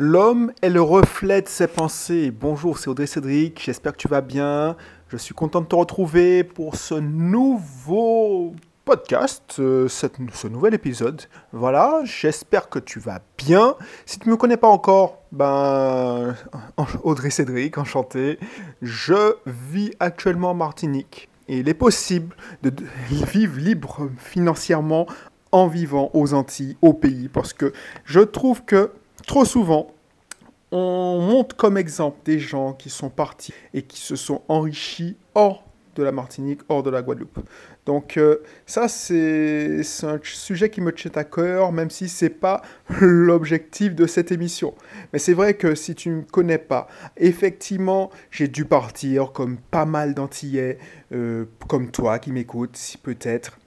L'homme est le reflet de ses pensées. Bonjour, c'est Audrey Cédric, j'espère que tu vas bien. Je suis content de te retrouver pour ce nouveau podcast, euh, ce nouvel épisode. Voilà, j'espère que tu vas bien. Si tu ne me connais pas encore, ben Audrey Cédric, enchanté. Je vis actuellement en Martinique. Et il est possible de vivre libre financièrement en vivant aux Antilles, au pays, parce que je trouve que trop souvent, on montre comme exemple des gens qui sont partis et qui se sont enrichis hors de la Martinique, hors de la Guadeloupe. Donc euh, ça, c'est un sujet qui me tient à cœur, même si ce n'est pas l'objectif de cette émission. Mais c'est vrai que si tu ne me connais pas, effectivement, j'ai dû partir comme pas mal d'Antillais, euh, comme toi qui m'écoutes, si peut-être,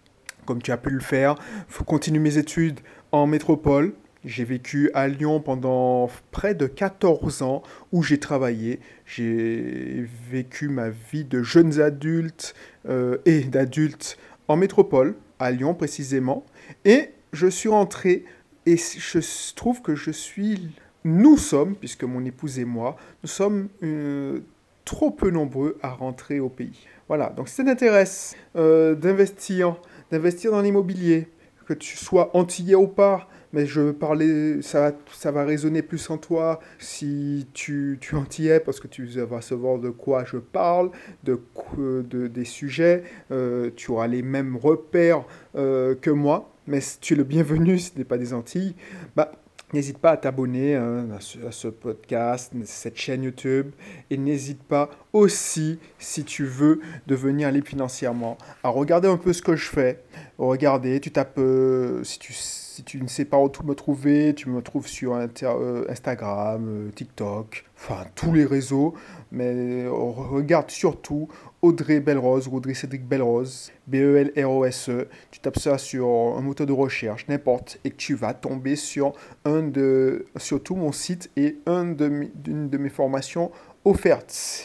comme tu as pu le faire. faut continuer mes études en métropole, j'ai vécu à Lyon pendant près de 14 ans où j'ai travaillé. J'ai vécu ma vie de jeunes adultes euh, et d'adultes en métropole, à Lyon précisément. Et je suis rentré et je trouve que je suis... Nous sommes, puisque mon épouse et moi, nous sommes euh, trop peu nombreux à rentrer au pays. Voilà, donc si ça t'intéresse euh, d'investir, d'investir dans l'immobilier, que tu sois antillais ou pas, mais je veux parler, ça, ça va résonner plus en toi si tu, tu en y es, parce que tu vas savoir de quoi je parle, de, de des sujets, euh, tu auras les mêmes repères euh, que moi, mais tu es le bienvenu si tu n'es pas des Antilles. Bah, N'hésite pas à t'abonner hein, à, ce, à, ce, podcast, cette chaîne YouTube. Et n'hésite pas aussi, si tu veux devenir libre financièrement, à regarder un peu ce que je fais. Regarder, tu tapes, euh, si tu si tu ne sais pas où me trouver, tu me trouves sur euh, Instagram, euh, TikTok, enfin tous les réseaux. Mais regarde surtout Audrey Belrose Audrey Cédric Belrose, B-E-L-R-O-S-E. E. Tu tapes ça sur un moteur de recherche, n'importe, et tu vas tomber sur un de, surtout mon site et un de, d'une de mes formations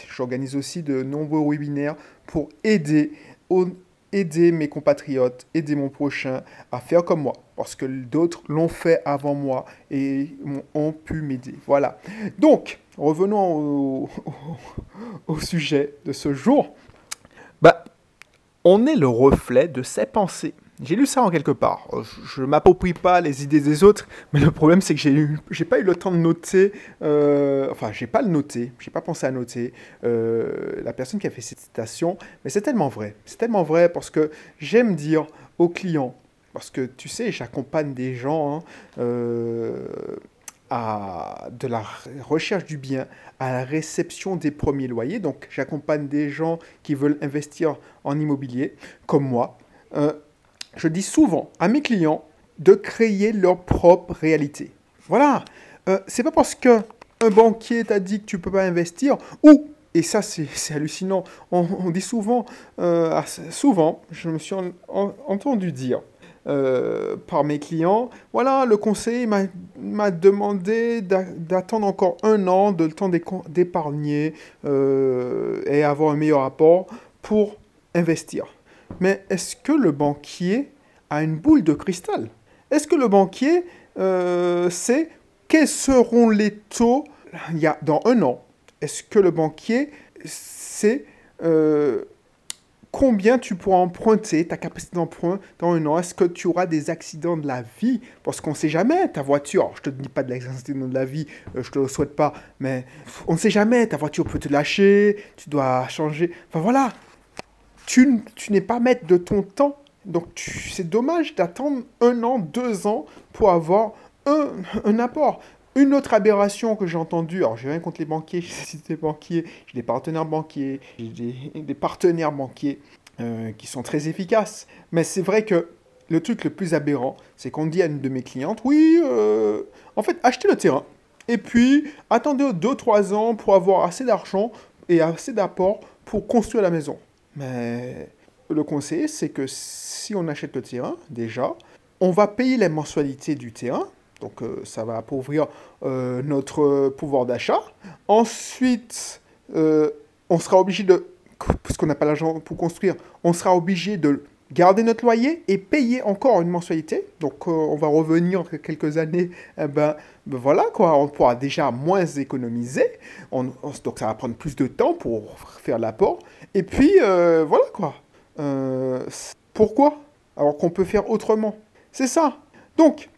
J'organise aussi de nombreux webinaires pour aider aider mes compatriotes, aider mon prochain à faire comme moi. Parce que d'autres l'ont fait avant moi et ont pu m'aider. Voilà. Donc, revenons au, sujet de ce jour. Bah, on est le reflet de ses pensées. J'ai lu ça en quelque part. Je ne m'approprie pas les idées des autres, mais le problème c'est que j'ai j'ai pas eu le temps de noter. Euh, enfin, j'ai pas le noté, j'ai pas pensé à noter euh, la personne qui a fait cette citation. Mais c'est tellement vrai. C'est tellement vrai parce que j'aime dire aux clients, parce que tu sais, j'accompagne des gens. Hein, euh, à de la recherche du bien à la réception des premiers loyers. Donc j'accompagne des gens qui veulent investir en immobilier, comme moi. Euh, je dis souvent à mes clients de créer leur propre réalité. Voilà. Euh, c'est pas parce que un banquier t'a dit que tu peux pas investir ou et ça c'est hallucinant. On, dit souvent, euh, souvent, je me suis entendu dire euh, par mes clients, voilà, le conseiller m'a demandé d'attendre encore un an, de le temps d'épargner et avoir un meilleur rapport pour investir. Mais est-ce que le banquier a une boule de cristal? Est-ce que le banquier euh, sait quels seront les taux il y a, dans un an? Est-ce que le banquier sait euh, combien tu pourras emprunter, ta capacité d'emprunt dans un an? Est-ce que tu auras des accidents de la vie? Parce qu'on ne sait jamais, ta voiture, je ne te dis pas de l'accident de la vie, euh, je ne te le souhaite pas, mais on ne sait jamais, ta voiture peut te lâcher, tu dois changer. Enfin voilà, tu, n'es pas maître de ton temps. Donc c'est dommage d'attendre un an, deux ans pour avoir un, apport. Une autre aberration que j'ai entendue, alors j'ai rien contre les banquiers, j'ai des banquiers, j'ai des partenaires banquiers, j'ai des, partenaires banquiers euh, qui sont très efficaces. Mais c'est vrai que le truc le plus aberrant, c'est qu'on dit à une de mes clientes, oui, euh, en fait, achetez le terrain. Et puis, attendez 2-3 ans pour avoir assez d'argent et assez d'apport pour construire la maison. Mais le conseil, c'est que si on achète le terrain, déjà, on va payer les mensualités du terrain. Donc euh, ça va appauvrir euh, notre pouvoir d'achat. Ensuite, euh, on sera obligé de, parce qu'on n'a pas l'argent pour construire, on sera obligé de garder notre loyer et payer encore une mensualité. Donc euh, on va revenir en quelques années, eh ben, ben, voilà quoi, on pourra déjà moins économiser. donc ça va prendre plus de temps pour faire l'apport. Et puis euh, voilà quoi. Euh, pourquoi? Alors qu'on peut faire autrement. C'est ça. Donc,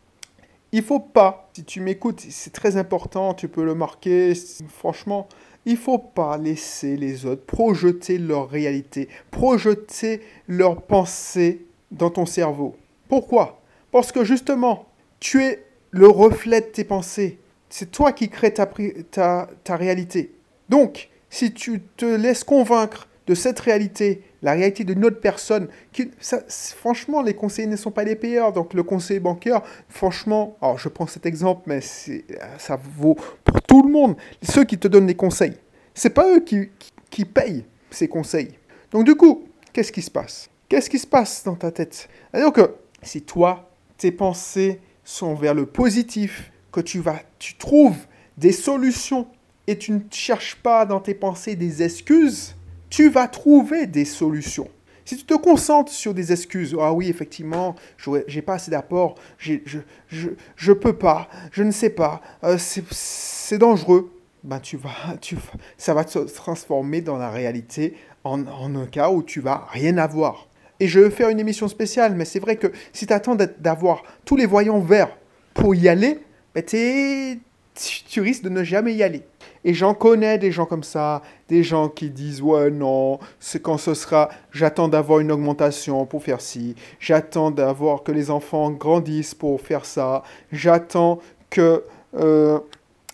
il faut pas, si tu m'écoutes, c'est très important, tu peux le marquer, franchement, il faut pas laisser les autres projeter leur réalité, projeter leurs pensées dans ton cerveau. Pourquoi? Parce que justement, tu es le reflet de tes pensées. C'est toi qui crée ta, ta, ta réalité. Donc, si tu te laisses convaincre de cette réalité, la réalité d'une autre personne, qui, franchement, les conseillers ne sont pas les payeurs. Donc, le conseiller bancaire, franchement, alors je prends cet exemple, mais ça vaut pour tout le monde. Ceux qui te donnent des conseils, c'est pas eux qui, qui, payent ces conseils. Donc, du coup, qu'est-ce qui se passe? Qu'est-ce qui se passe dans ta tête? Alors que si toi, tes pensées sont vers le positif, que tu vas, tu trouves des solutions et tu ne cherches pas dans tes pensées des excuses, tu vas trouver des solutions. Si tu te concentres sur des excuses, ah oui, effectivement, j'ai pas assez d'apport, je, je, peux pas, je ne sais pas, euh, c'est dangereux, ben tu vas, tu, ça va se transformer dans la réalité en, en, un cas où tu vas rien avoir. Et je vais faire une émission spéciale, mais c'est vrai que si tu attends d'avoir tous les voyants verts pour y aller, ben tu risques de ne jamais y aller. Et j'en connais des gens comme ça, des gens qui disent ouais non, c'est quand ce sera, j'attends d'avoir une augmentation pour faire ci, j'attends d'avoir que les enfants grandissent pour faire ça, j'attends que, euh,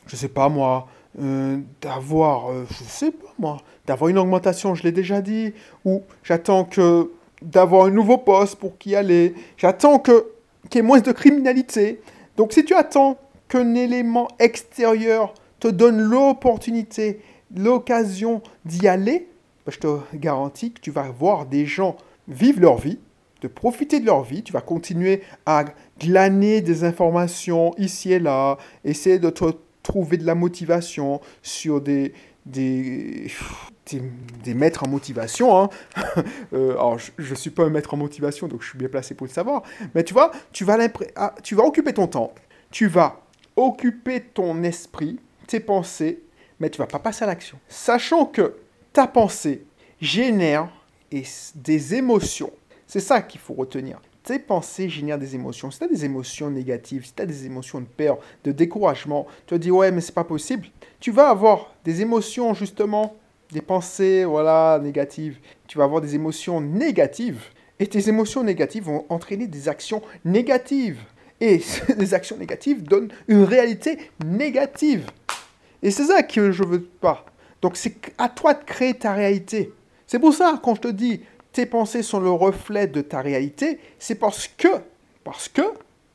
je sais pas moi, euh, d'avoir, euh, je sais pas moi, d'avoir une augmentation, je l'ai déjà dit, ou j'attends que d'avoir un nouveau poste pour y aller, j'attends que qu'il y ait moins de criminalité. Donc si tu attends qu'un élément extérieur te donne l'opportunité, l'occasion d'y aller, bah, je te garantis que tu vas voir des gens vivre leur vie, de profiter de leur vie, tu vas continuer à glaner des informations ici et là, essayer de te trouver de la motivation sur des, des, des, maîtres en motivation. Hein. Euh, alors, je ne suis pas un maître en motivation, donc je suis bien placé pour le savoir. Mais tu vois, tu vas, ah, tu vas occuper ton temps, tu vas occuper ton esprit, tes pensées, mais tu vas pas passer à l'action. Sachant que ta pensée génère des émotions. C'est ça qu'il faut retenir. Tes pensées génèrent des émotions. Si tu as des émotions négatives, si tu as des émotions de peur, de découragement, tu vas dire ouais mais c'est pas possible. Tu vas avoir des émotions justement, des pensées voilà négatives. Tu vas avoir des émotions négatives et tes émotions négatives vont entraîner des actions négatives. Et les actions négatives donnent une réalité négative. Et c'est ça que je veux pas. Donc c'est à toi de créer ta réalité. C'est pour ça quand je te dis tes pensées sont le reflet de ta réalité, c'est parce que parce que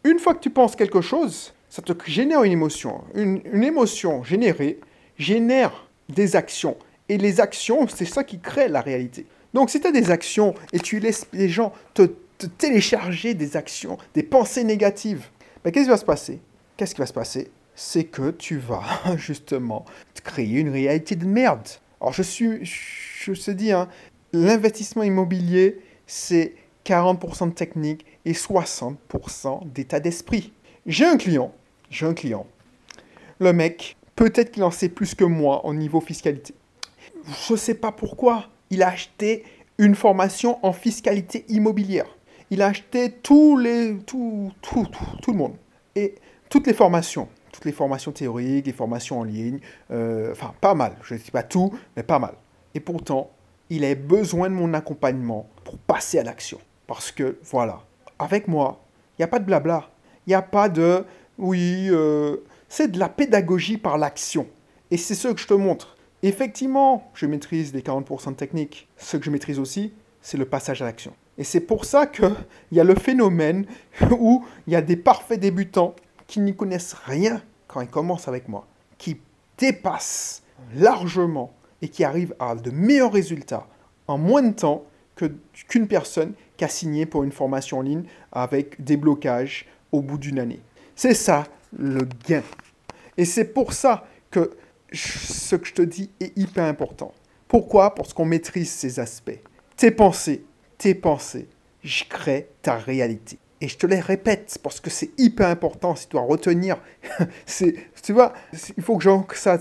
une fois que tu penses quelque chose, ça te génère une émotion. Une, une émotion générée génère des actions. Et les actions, c'est ça qui crée la réalité. Donc si tu as des actions et tu laisses les gens te télécharger des actions, des pensées négatives, ben, qu'est-ce qui va se passer? Qu'est-ce qui va se passer? C'est que tu vas justement créer une réalité de merde. Alors je suis, je te dis, hein, l'investissement immobilier, c'est 40% de technique et 60% d'état d'esprit. J'ai un client, j'ai un client. Le mec, peut-être qu'il en sait plus que moi au niveau fiscalité. Je ne sais pas pourquoi. Il a acheté une formation en fiscalité immobilière il a acheté tous tout, le monde. Et toutes les formations, toutes les formations théoriques, les formations en ligne, euh, enfin pas mal, je ne dis pas tout, mais pas mal. Et pourtant, il a besoin de mon accompagnement pour passer à l'action. Parce que, voilà, avec moi, il n'y a pas de blabla. Il n'y a pas de, oui, euh, c'est de la pédagogie par l'action. Et c'est ce que je te montre. Effectivement, je maîtrise les 40% de technique. Ce que je maîtrise aussi, c'est le passage à l'action. Et c'est pour ça qu'il y a le phénomène où il y a des parfaits débutants qui n'y connaissent rien quand ils commencent avec moi, qui dépassent largement et qui arrivent à de meilleurs résultats en moins de temps qu'une personne qui a signé pour une formation en ligne avec des blocages au bout d'une année. C'est ça le gain. Et c'est pour ça que ce que je te dis est hyper important. Pourquoi? Parce qu'on maîtrise ces aspects. Tes pensées, tes pensées je crée ta réalité. Et je te les répète parce que c'est hyper important si tu dois retenir. c'est, tu vois, il faut que j'ancre ça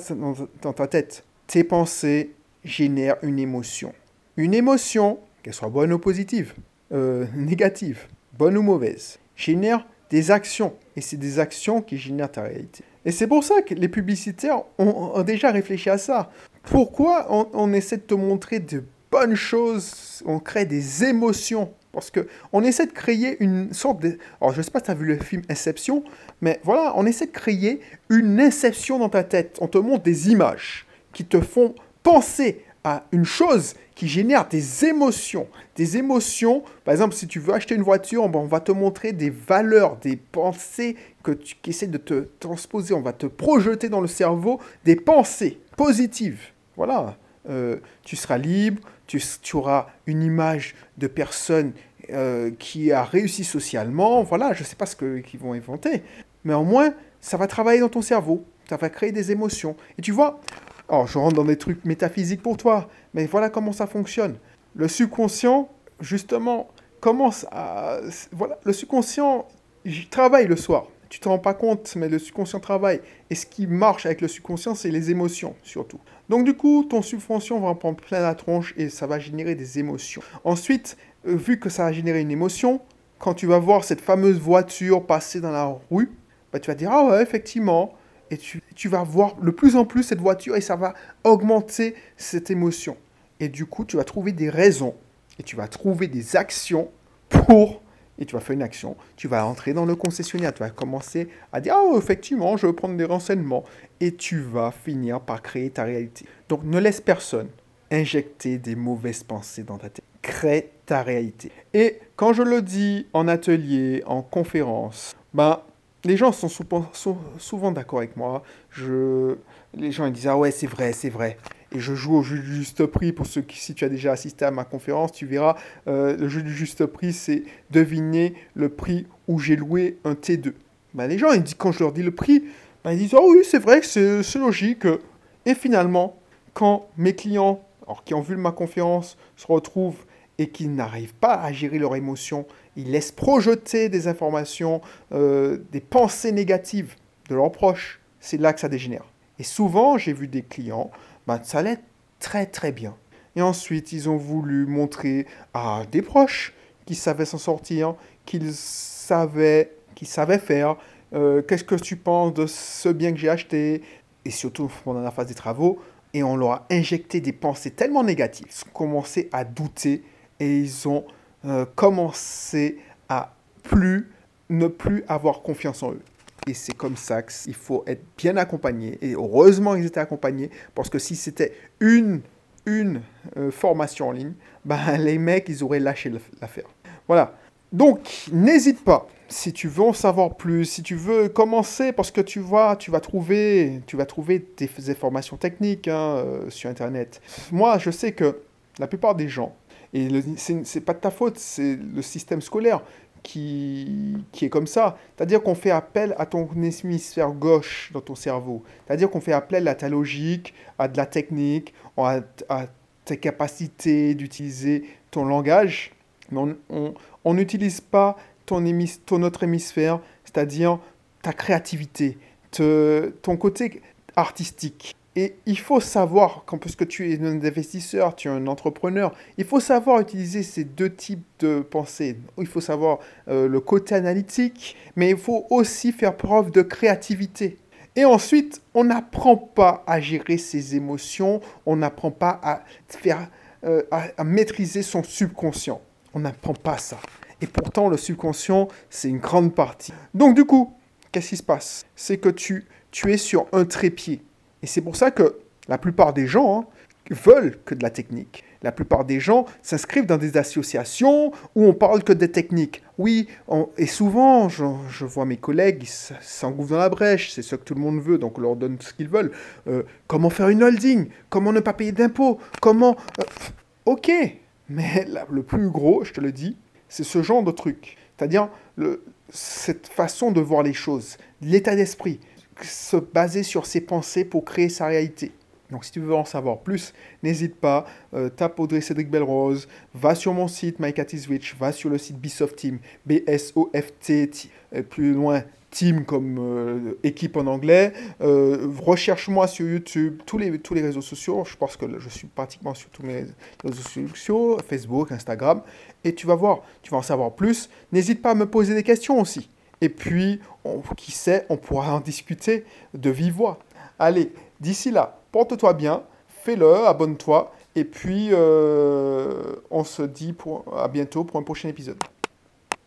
dans, ta tête. Tes pensées génèrent une émotion. Une émotion, qu'elle soit bonne ou positive, euh, négative, bonne ou mauvaise, génère des actions. Et c'est des actions qui génèrent ta réalité. Et c'est pour ça que les publicitaires ont, déjà réfléchi à ça. Pourquoi on, on, essaie de te montrer de bonnes choses, on crée des émotions parce que on essaie de créer une sorte de... Alors je ne sais pas si tu as vu le film Inception, mais voilà, on essaie de créer une inception dans ta tête. On te montre des images qui te font penser à une chose qui génère des émotions. Des émotions, par exemple, si tu veux acheter une voiture, on va te montrer des valeurs, des pensées que tu qui essaient de te transposer. On va te projeter dans le cerveau des pensées positives. Voilà. Euh, tu seras libre, tu, auras une image de personne euh, qui a réussi socialement. Voilà, je ne sais pas ce qu'ils vont inventer. Mais au moins, ça va travailler dans ton cerveau. Ça va créer des émotions. Et tu vois, alors, je rentre dans des trucs métaphysiques pour toi, mais voilà comment ça fonctionne. Le subconscient, justement, commence à... Voilà, le subconscient, il travaille le soir. Tu te rends pas compte, mais le subconscient travaille. Et ce qui marche avec le subconscient, c'est les émotions, surtout. Donc du coup, ton subconscient va en prendre plein la tronche et ça va générer des émotions. Ensuite, euh, vu que ça a généré une émotion, quand tu vas voir cette fameuse voiture passer dans la rue, bah, tu vas dire, ah ouais, effectivement, et tu, tu, vas voir de plus en plus cette voiture et ça va augmenter cette émotion. Et du coup, tu vas trouver des raisons et tu vas trouver des actions pour, et tu vas faire une action, tu vas entrer dans le concessionnaire, tu vas commencer à dire, ah, effectivement, je veux prendre des renseignements. Et tu vas finir par créer ta réalité. Donc ne laisse personne injecter des mauvaises pensées dans ta tête. Crée ta réalité. Et quand je le dis en atelier, en conférence, ben, les gens sont souvent, d'accord avec moi. Je, les gens ils disent Ah ouais, c'est vrai, c'est vrai. Et je joue au jeu du juste prix. Pour ceux qui, si tu as déjà assisté à ma conférence, tu verras, euh, le jeu du juste prix, c'est deviner le prix où j'ai loué un T2. Ben, les gens, ils quand je leur dis le prix, ben, ils disent Oh oui, c'est vrai, c'est logique. Et finalement, quand mes clients, alors, qui ont vu ma conférence, se retrouvent et qui n'arrivent pas à gérer leurs émotions, ils laissent projeter des informations, euh, des pensées négatives de leurs proches. C'est là que ça dégénère. Et souvent, j'ai vu des clients, ben, ça allait très très bien. Et ensuite, ils ont voulu montrer à des proches qui savaient s'en sortir, qu'ils savaient, qu'ils savaient faire. Euh, qu'est-ce que tu penses de ce bien que j'ai acheté? Et surtout pendant la phase des travaux, et on leur a injecté des pensées tellement négatives, ils ont commencé à douter et ils ont euh, commencé à plus ne plus avoir confiance en eux. Et c'est comme ça qu'il faut être bien accompagné. Et heureusement ils étaient accompagnés, parce que si c'était une, une euh, formation en ligne, ben, les mecs, ils auraient lâché l'affaire. Voilà. Donc, n'hésite pas. Si tu veux en savoir plus, si tu veux commencer, parce que tu vois, tu vas trouver, tu vas trouver des, informations techniques hein, euh, sur Internet. Moi, je sais que la plupart des gens, et c'est pas de ta faute, c'est le système scolaire qui, qui est comme ça. C'est-à-dire qu'on fait appel à ton hémisphère gauche dans ton cerveau. C'est-à-dire qu'on fait appel à ta logique, à de la technique, à, à tes capacités d'utiliser ton langage. Mais on n'utilise pas ton, ton autre hémisphère, c'est-à-dire ta créativité, te, ton côté artistique. Et il faut savoir, puisque tu es un investisseur, tu es un entrepreneur, il faut savoir utiliser ces deux types de pensées. Il faut savoir euh, le côté analytique, mais il faut aussi faire preuve de créativité. Et ensuite, on n'apprend pas à gérer ses émotions, on n'apprend pas à, faire, euh, à, maîtriser son subconscient. On n'apprend pas ça. Et pourtant, le subconscient, c'est une grande partie. Donc du coup, qu'est-ce qui se passe? C'est que tu, tu es sur un trépied. Et c'est pour ça que la plupart des gens hein, veulent que de la technique. La plupart des gens s'inscrivent dans des associations où on parle que des techniques. Oui, et souvent, je, vois mes collègues, ils s'engouffrent dans la brèche, c'est ce que tout le monde veut, donc on leur donne ce qu'ils veulent. Euh, comment faire une holding? Comment ne pas payer d'impôts? Comment... Euh, ok, mais le plus gros, je te le dis, c'est ce genre de truc. C'est-à-dire cette façon de voir les choses, l'état d'esprit se baser sur ses pensées pour créer sa réalité. Donc si tu veux en savoir plus, n'hésite pas, euh, tape Audrey Cédric Belrose, va sur mon site My Cat is Rich, va sur le site Bisoft Team, B-S-O-F-T, plus loin team comme euh, équipe en anglais. Euh, recherche-moi sur YouTube, tous les, tous les réseaux sociaux. Je pense que je suis pratiquement sur tous mes réseaux sociaux, Facebook, Instagram. Et tu vas voir, tu vas en savoir plus. N'hésite pas à me poser des questions aussi. Et puis, qui sait, on pourra en discuter de vive voix. Allez, d'ici là, porte-toi bien, fais-le, abonne-toi. Et puis, euh, on se dit pour, à bientôt pour un prochain épisode.